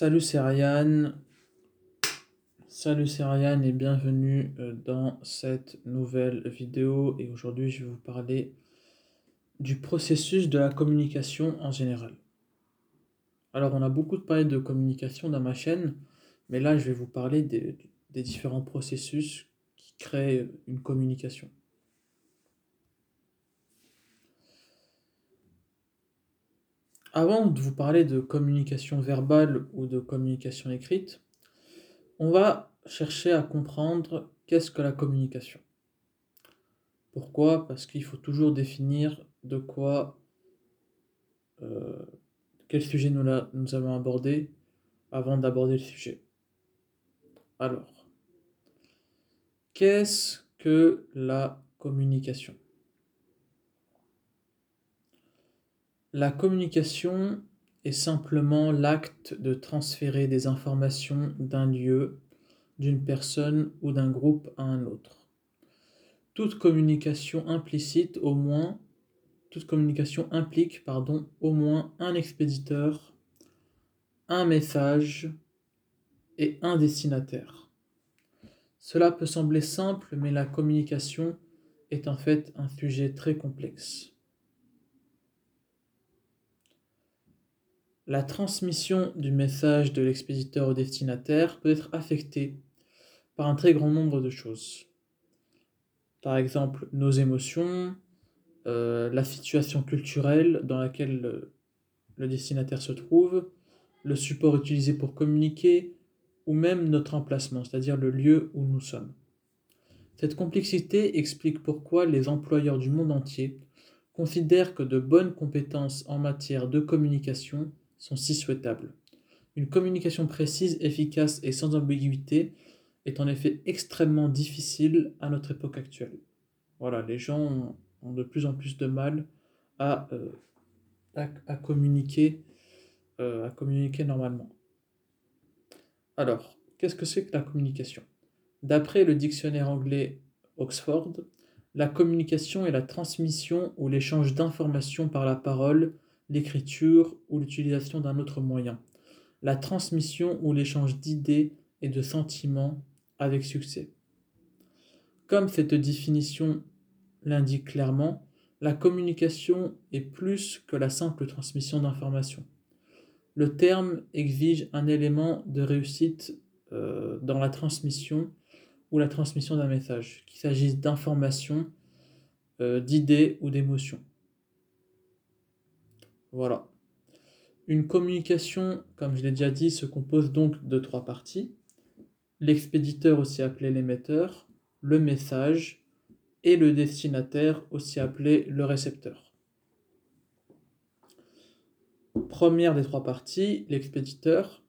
Salut, c'est Ryan. Salut, c'est Ryan et bienvenue euh, dans cette nouvelle vidéo. Et aujourd'hui, je vais vous parler du processus de la communication en général. Alors, on a beaucoup parlé de communication dans ma chaîne, mais là, je vais vous parler des, des différents processus qui créent une communication. Avant de vous parler de communication verbale ou de communication écrite, on va chercher à comprendre qu'est-ce que la communication. Pourquoi? Parce qu'il faut toujours définir de quoi, euh, quel sujet nous, nous allons aborder avant d'aborder le sujet. Alors, qu'est-ce que la communication? La communication est simplement l'acte de transférer des informations d'un lieu, d'une personne ou d'un groupe à un autre. Toute communication implicite au moins toute communication implique pardon, au moins un expéditeur, un message et un destinataire. Cela peut sembler simple, mais la communication est en fait un sujet très complexe. La transmission du message de l'expéditeur au destinataire peut être affectée par un très grand nombre de choses. Par exemple, nos émotions, euh, la situation culturelle dans laquelle le, destinataire se trouve, le support utilisé pour communiquer, ou même notre emplacement, c'est-à-dire le lieu où nous sommes. Cette complexité explique pourquoi les employeurs du monde entier considèrent que de bonnes compétences en matière de communication sont si souhaitables. Une communication précise, efficace et sans ambiguïté est en effet extrêmement difficile à notre époque actuelle. Voilà, les gens ont de plus en plus de mal à, euh, à, communiquer, euh, à communiquer normalement. Alors, qu'est-ce que c'est que la communication? D'après le dictionnaire anglais Oxford, la communication est la transmission ou l'échange d'informations par la parole, l'écriture ou l'utilisation d'un autre moyen, la transmission ou l'échange d'idées et de sentiments avec succès. Comme cette définition l'indique clairement, la communication est plus que la simple transmission d'informations. Le terme exige un élément de réussite euh, dans la transmission ou la transmission d'un message, qu'il s'agisse d'informations, euh, d'idées ou d'émotions. Voilà. Une communication, comme je l'ai déjà dit, se compose donc de trois parties. L'expéditeur, aussi appelé l'émetteur, le message et le destinataire, aussi appelé le récepteur. Première des trois parties, l'expéditeur.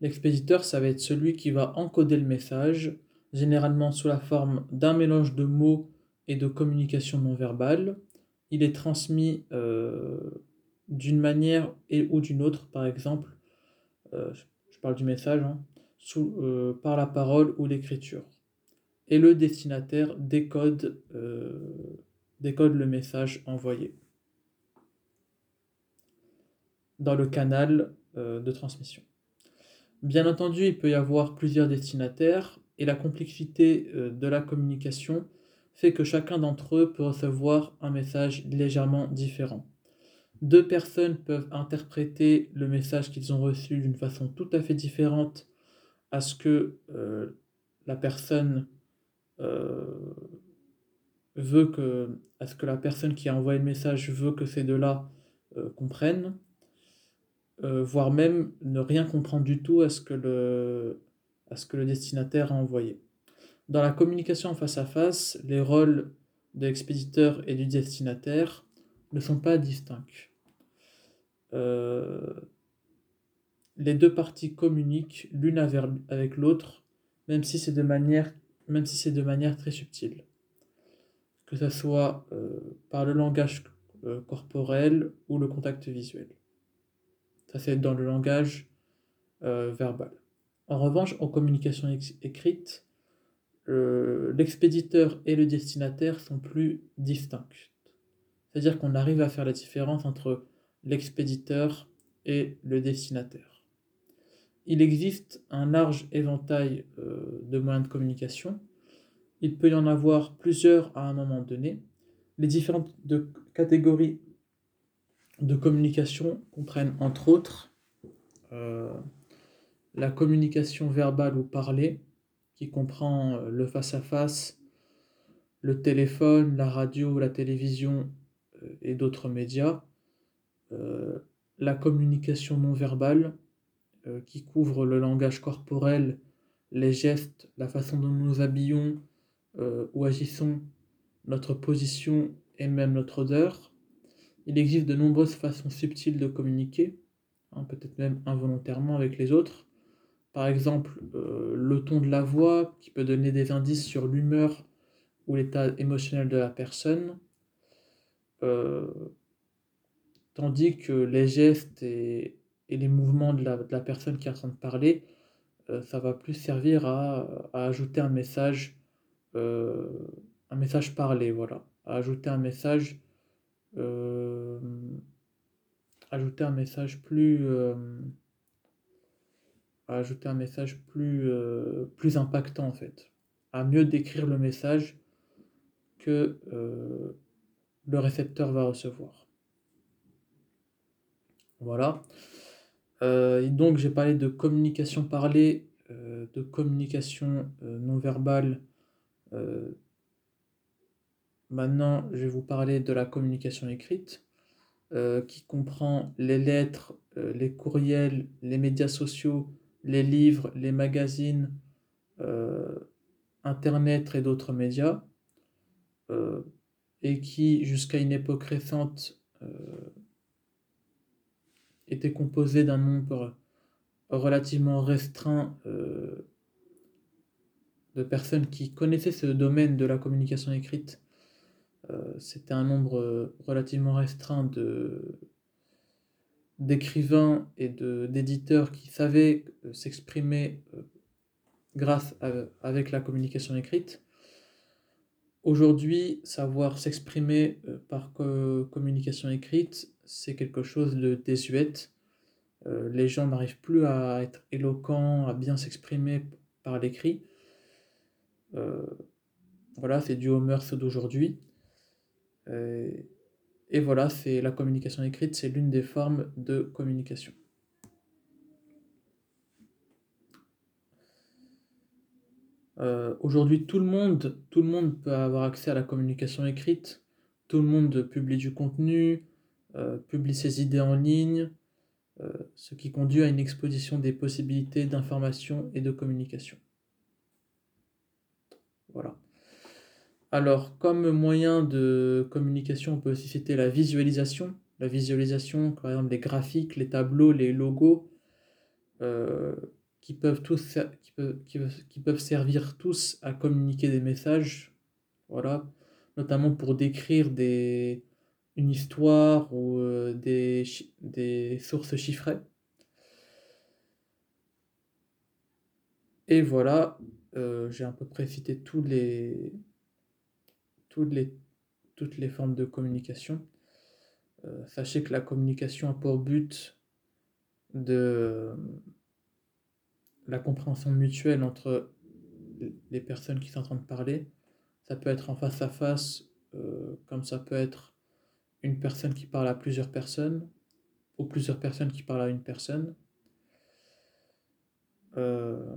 L'expéditeur, ça va être celui qui va encoder le message, généralement sous la forme d'un mélange de mots et de communication non verbale. Il est transmis euh, d'une manière et, ou d'une autre, par exemple, euh, je parle du message, hein, euh, par la parole ou l'écriture. Et le destinataire décode, euh, décode le message envoyé dans le canal de transmission. Bien entendu, il peut y avoir plusieurs destinataires et la complexité de la communication fait que chacun d'entre eux peut recevoir un message légèrement différent. Deux personnes peuvent interpréter le message qu'ils ont reçu d'une façon tout à fait différente à ce que euh, la personne euh, veut que, à ce que la personne qui a envoyé le message veut que ces deux-là euh, comprennent, voire même ne rien comprendre du tout à ce que le, à ce que le destinataire a envoyé. Dans la communication face à face, les rôles de l'expéditeur et du destinataire ne sont pas distincts. Euh, les deux parties communiquent l'une avec l'autre, même si c'est de manière, même si c'est de manière très subtile. Que ce soit euh, par le langage euh, corporel ou le contact visuel. Ça c'est dans le langage verbal. En revanche, en communication écrite, l'expéditeur et le destinataire sont plus distincts. C'est-à-dire qu'on arrive à faire la différence entre l'expéditeur et le destinataire. il existe un large éventail euh, de moyens de communication. Il peut y en avoir plusieurs à un moment donné. Les différentes catégories de communication comprennent entre autres euh, la communication verbale ou parlée, qui comprend euh, le face-à-face, le téléphone, la radio, la télévision et d'autres médias, la communication non verbale, euh, qui couvre le langage corporel, les gestes, la façon dont nous nous habillons euh, ou agissons, notre position et même notre odeur. Il existe de nombreuses façons subtiles de communiquer, hein, peut-être même involontairement avec les autres. Par exemple, euh, le ton de la voix qui peut donner des indices sur l'humeur ou l'état émotionnel de la personne. Tandis que les gestes et, les mouvements de la, personne qui est en train de parler, euh, ça va plus servir à, ajouter un message, euh, un message parlé, voilà. À ajouter un message, euh, ajouter un message plus, ajouter un message plus, plus impactant en fait. À mieux décrire le message que le récepteur va recevoir. Voilà. Euh, donc j'ai parlé de communication parlée, euh, de communication euh, non verbale. maintenant, je vais vous parler de la communication écrite, qui comprend les lettres, les courriels, les médias sociaux, les livres, les magazines, Internet et d'autres médias, et qui, jusqu'à une époque récente, était composé d'un nombre relativement restreint euh, de personnes qui connaissaient ce domaine de la communication écrite. Euh, c'était un nombre relativement restreint de d'écrivains et d'éditeurs qui savaient euh, s'exprimer grâce à, avec la communication écrite. Aujourd'hui, savoir s'exprimer par communication écrite, c'est quelque chose de désuète. Euh, les gens n'arrivent plus à être éloquents, à bien s'exprimer par l'écrit. Euh, voilà, c'est dû aux mœurs d'aujourd'hui. Euh, et voilà, c'est la communication écrite, c'est l'une des formes de communication. Aujourd'hui, tout le monde, peut avoir accès à la communication écrite. Tout le monde publie du contenu, euh, publie ses idées en ligne, euh, ce qui conduit à une exposition des possibilités d'information et de communication. Voilà. Alors, comme moyen de communication, on peut aussi citer la visualisation. La visualisation, par exemple, les graphiques, les tableaux, les logos, euh, qui, peuvent tous, qui, peuvent servir tous à communiquer des messages. Voilà. Notamment pour décrire des, une histoire ou euh, des, sources chiffrées. Et voilà, euh, j'ai à peu près cité tous les, toutes, les, toutes les formes de communication. Euh, sachez que la communication a pour but de la compréhension mutuelle entre les personnes qui sont en train de parler. Ça peut être en face à face, comme ça peut être une personne qui parle à plusieurs personnes, ou plusieurs personnes qui parlent à une personne. Euh,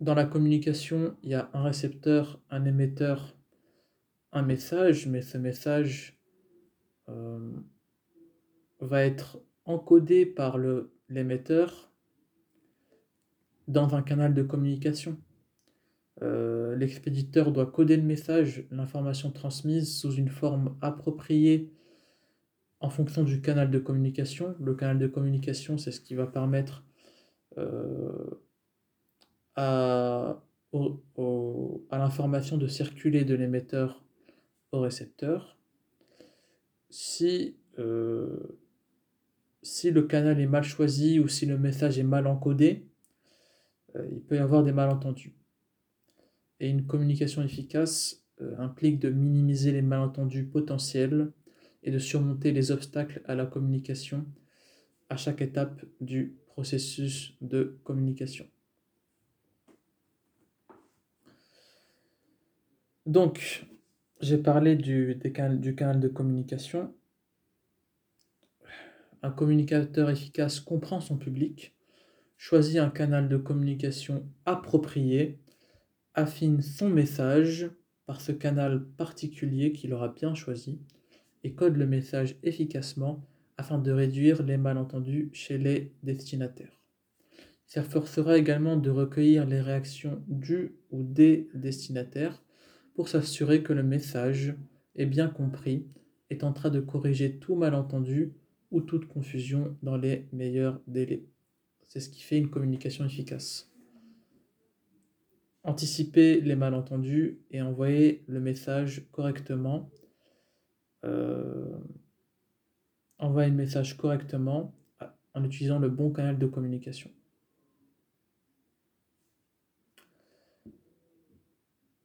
dans la communication, il y a un récepteur, un émetteur, un message, mais ce message euh, va être encodé par l'émetteur dans un canal de communication. Euh, l'expéditeur doit coder le message, l'information transmise sous une forme appropriée en fonction du canal de communication. Le canal de communication, c'est ce qui va permettre euh, à, l'information de circuler de l'émetteur au récepteur. Euh, si le canal est mal choisi ou si le message est mal encodé, il peut y avoir des malentendus. Et une communication efficace euh, implique de minimiser les malentendus potentiels et de surmonter les obstacles à la communication à chaque étape du processus de communication. Donc, j'ai parlé du, du canal de communication. Un communicateur efficace comprend son public, choisit un canal de communication approprié, affine son message par ce canal particulier qu'il aura bien choisi et code le message efficacement afin de réduire les malentendus chez les destinataires. Il s'efforcera également de recueillir les réactions du ou des destinataires pour s'assurer que le message est bien compris et tentera de corriger tout malentendu ou toute confusion dans les meilleurs délais. C'est ce qui fait une communication efficace. Anticiper les malentendus et envoyer le message correctement. Euh, envoyer le message correctement en utilisant le bon canal de communication.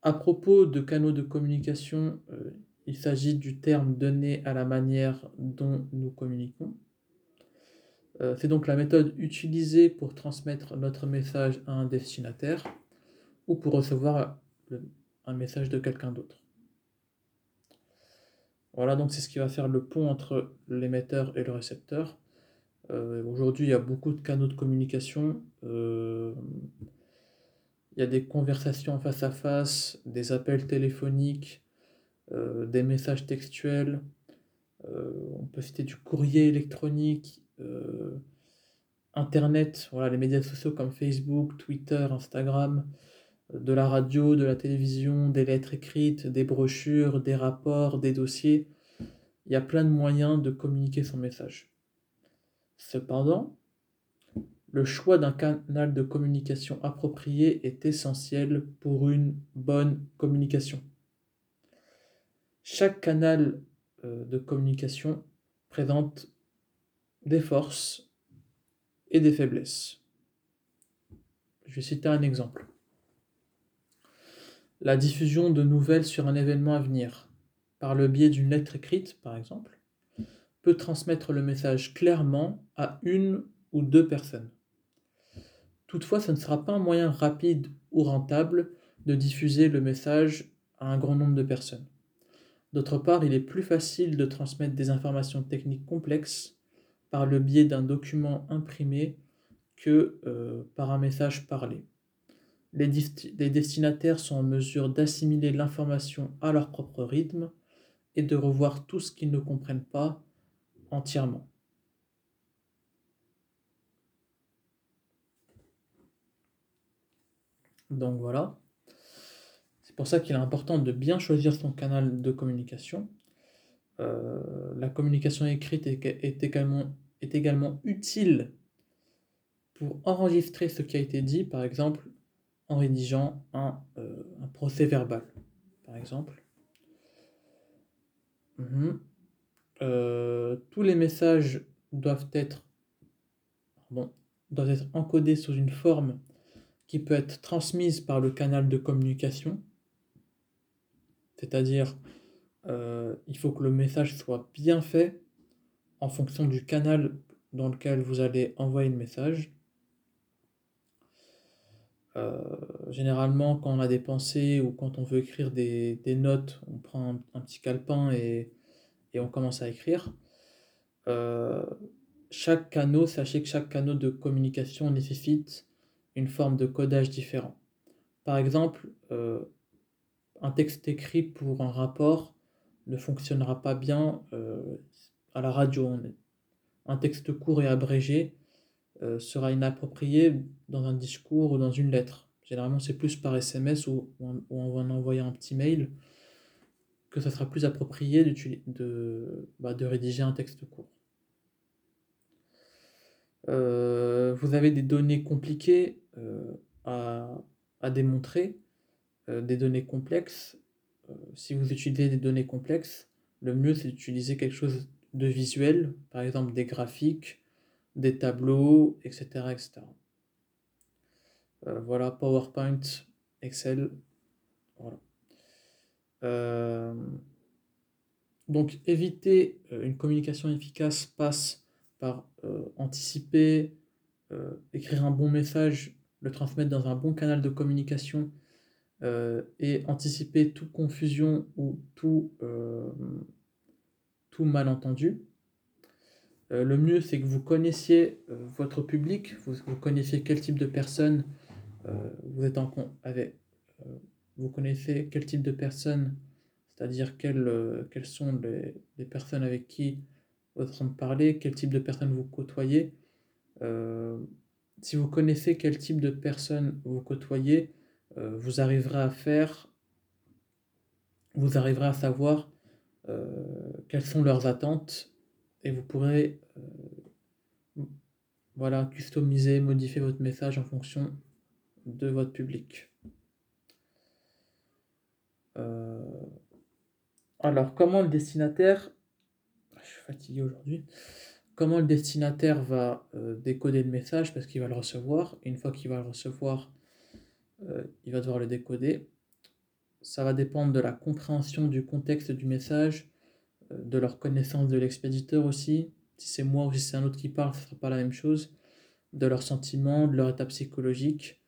À propos de canaux de communication, euh, il s'agit du terme donné à la manière dont nous communiquons. Euh, c'est donc la méthode utilisée pour transmettre notre message à un destinataire ou pour recevoir un message de quelqu'un d'autre. Voilà, donc c'est ce qui va faire le pont entre l'émetteur et le récepteur. Euh, aujourd'hui, il y a beaucoup de canaux de communication. Euh, il y a des conversations face à face, des appels téléphoniques, des messages textuels. on peut citer du courrier électronique, euh, Internet, voilà, les médias sociaux comme Facebook, Twitter, Instagram, euh, de la radio, de la télévision, des lettres écrites, des brochures, des rapports, des dossiers. Il y a plein de moyens de communiquer son message. Cependant, le choix d'un canal de communication approprié est essentiel pour une bonne communication. Chaque canal euh, de communication présente des forces et des faiblesses. Je vais citer un exemple. La diffusion de nouvelles sur un événement à venir, par le biais d'une lettre écrite par exemple, peut transmettre le message clairement à une ou deux personnes. Toutefois, ce ne sera pas un moyen rapide ou rentable de diffuser le message à un grand nombre de personnes. D'autre part, il est plus facile de transmettre des informations techniques complexes par le biais d'un document imprimé que euh, par un message parlé. Les, destinataires sont en mesure d'assimiler l'information à leur propre rythme et de revoir tout ce qu'ils ne comprennent pas entièrement. Donc voilà. C'est pour ça qu'il est important de bien choisir son canal de communication euh, la communication écrite également, est également utile pour enregistrer ce qui a été dit, par exemple en rédigeant un, euh, procès verbal, par exemple. Mhm. Euh, tous les messages doivent être, doivent être encodés sous une forme qui peut être transmise par le canal de communication, c'est-à-dire euh, il faut que le message soit bien fait en fonction du canal dans lequel vous allez envoyer le message. Euh, généralement, quand on a des pensées ou quand on veut écrire des, notes, on prend un, petit calepin et, on commence à écrire. Euh, chaque canal, sachez que chaque canal de communication nécessite une forme de codage différent. Par exemple, un texte écrit pour un rapport ne fonctionnera pas bien euh, à la radio. Un texte court et abrégé euh, sera inapproprié dans un discours ou dans une lettre. Généralement, c'est plus par SMS ou, va envoyer un petit mail que ça sera plus approprié de, bah, de rédiger un texte court. Euh, vous avez des données compliquées à, à, démontrer, des données complexes euh, si vous utilisez des données complexes, le mieux c'est d'utiliser quelque chose de visuel, par exemple des graphiques, des tableaux, etc. etc. Euh, voilà, PowerPoint, Excel. Euh, donc éviter une communication efficace passe par anticiper euh, écrire un bon message, le transmettre dans un bon canal de communication euh, et anticiper toute confusion ou tout malentendu. Le mieux, c'est que vous connaissiez votre public, vous, connaissiez quel type de personne vous êtes en avec, vous connaissez quel type de personnes, c'est-à-dire quelles, quelles sont les, les, personnes avec qui vous êtes en train de parler, quel type de personnes vous côtoyez. Euh, si vous connaissez quel type de personnes vous côtoyez, euh, vous arriverez à faire, vous arriverez à savoir euh, quelles sont leurs attentes et vous pourrez voilà, customiser, modifier votre message en fonction de votre public. alors, comment le destinataire je suis fatigué aujourd'hui. Comment le destinataire va euh, décoder le message? Parce qu'il va le recevoir. une fois qu'il va le recevoir, euh, il va devoir le décoder. Ça va dépendre de la compréhension du contexte du message, euh, de leur connaissance de l'expéditeur aussi. Si c'est moi ou si c'est un autre qui parle, ce ne sera pas la même chose. De leurs sentiments, de leur état psychologique,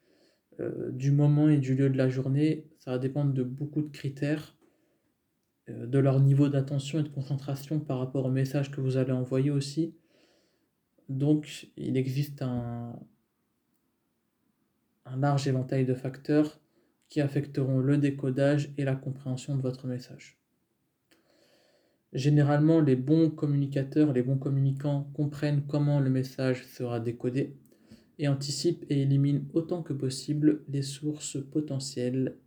du moment et du lieu de la journée. Ça va dépendre de beaucoup de critères. Euh, de leur niveau d'attention et de concentration par rapport au message que vous allez envoyer aussi. Donc, il existe un large éventail de facteurs qui affecteront le décodage et la compréhension de votre message. Généralement, les bons communicateurs, les bons communicants comprennent comment le message sera décodé et anticipent et éliminent autant que possible les sources potentielles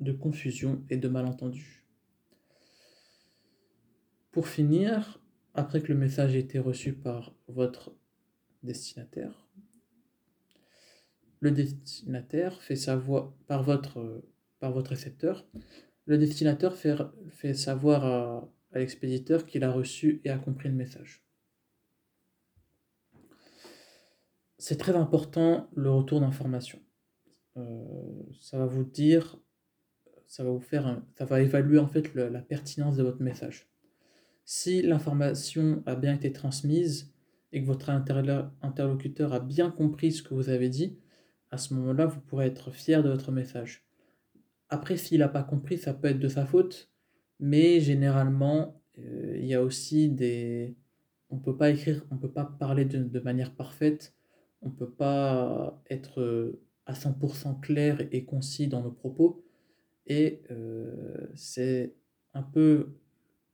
de confusion et de malentendus. Pour finir, après que le message ait été reçu par votre destinataire, le destinataire fait savoir par votre, par votre récepteur, le destinataire fait, fait savoir à, l'expéditeur qu'il a reçu et a compris le message. C'est très important le retour d'information. Euh, ça va vous dire ça va vous faire ça va évaluer en fait la pertinence de votre message. Si l'information a bien été transmise et que votre interlocuteur a bien compris ce que vous avez dit, à ce moment-là, vous pourrez être fier de votre message. Après, s'il n'a pas compris, ça peut être de sa faute, mais généralement, euh, il y a aussi des... On ne peut pas écrire, on ne peut pas parler de, manière parfaite, on ne peut pas être euh, à 100% clair et concis dans nos propos, et euh, c'est un peu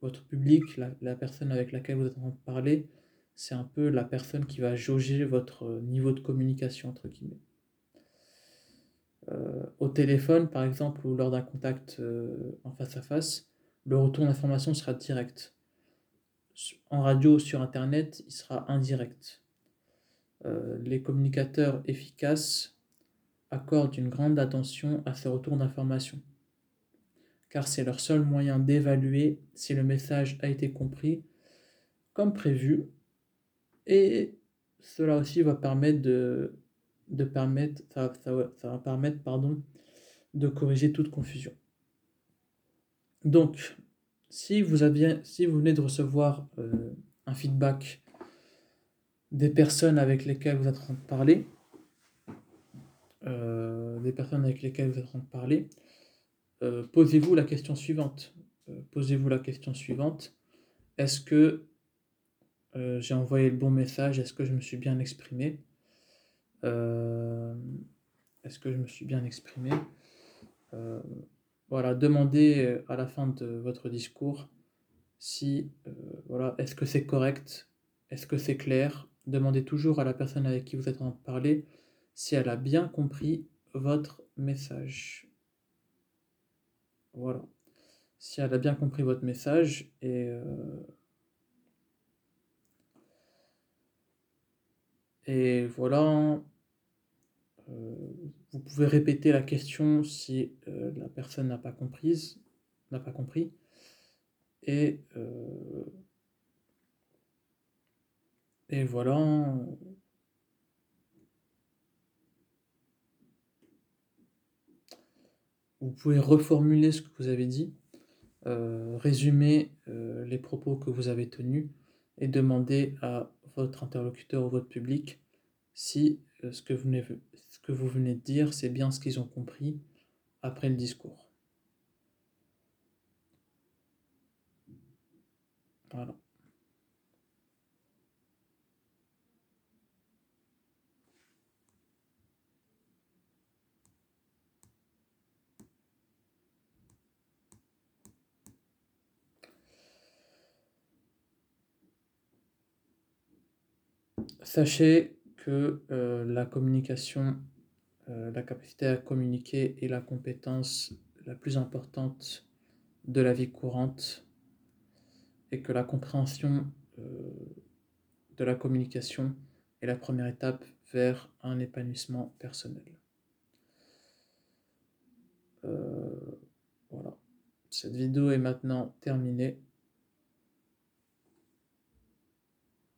votre public, la, personne avec laquelle vous êtes en train de parler, c'est un peu la personne qui va jauger votre niveau de communication, entre guillemets. Euh, au téléphone, par exemple, ou lors d'un contact euh, en face à face, le retour d'information sera direct. En radio ou sur Internet, il sera indirect. Euh, les communicateurs efficaces accordent une grande attention à ces retours d'information, car c'est leur seul moyen d'évaluer si le message a été compris comme prévu, et cela aussi va permettre de, de permettre, ça, va permettre pardon, de corriger toute confusion. Donc, si vous, venez de recevoir euh, un feedback des personnes avec lesquelles vous êtes en train de parler, euh, des personnes avec lesquelles vous êtes en train de parler, euh, posez-vous la question suivante. Posez-vous la question suivante. Est-ce que j'ai envoyé le bon message? Est-ce que je me suis bien exprimé? Est-ce que je me suis bien exprimé? Voilà, demandez à la fin de votre discours si, voilà, est-ce que c'est correct? Est-ce que c'est clair? Demandez toujours à la personne avec qui vous êtes en train de parler si elle a bien compris votre message. Voilà. Si elle a bien compris votre message et euh, et voilà. Euh, vous pouvez répéter la question si euh, la personne n'a pas comprise, n'a pas compris. Et, et voilà. Vous pouvez reformuler ce que vous avez dit, euh, résumer euh, les propos que vous avez tenus et demander à votre interlocuteur ou votre public si euh, ce, que vous que vous venez de dire, c'est bien ce qu'ils ont compris après le discours. Voilà. Sachez que euh, la communication, euh, la capacité à communiquer est la compétence la plus importante de la vie courante et que la compréhension euh, de la communication est la première étape vers un épanouissement personnel. voilà. Cette vidéo est maintenant terminée.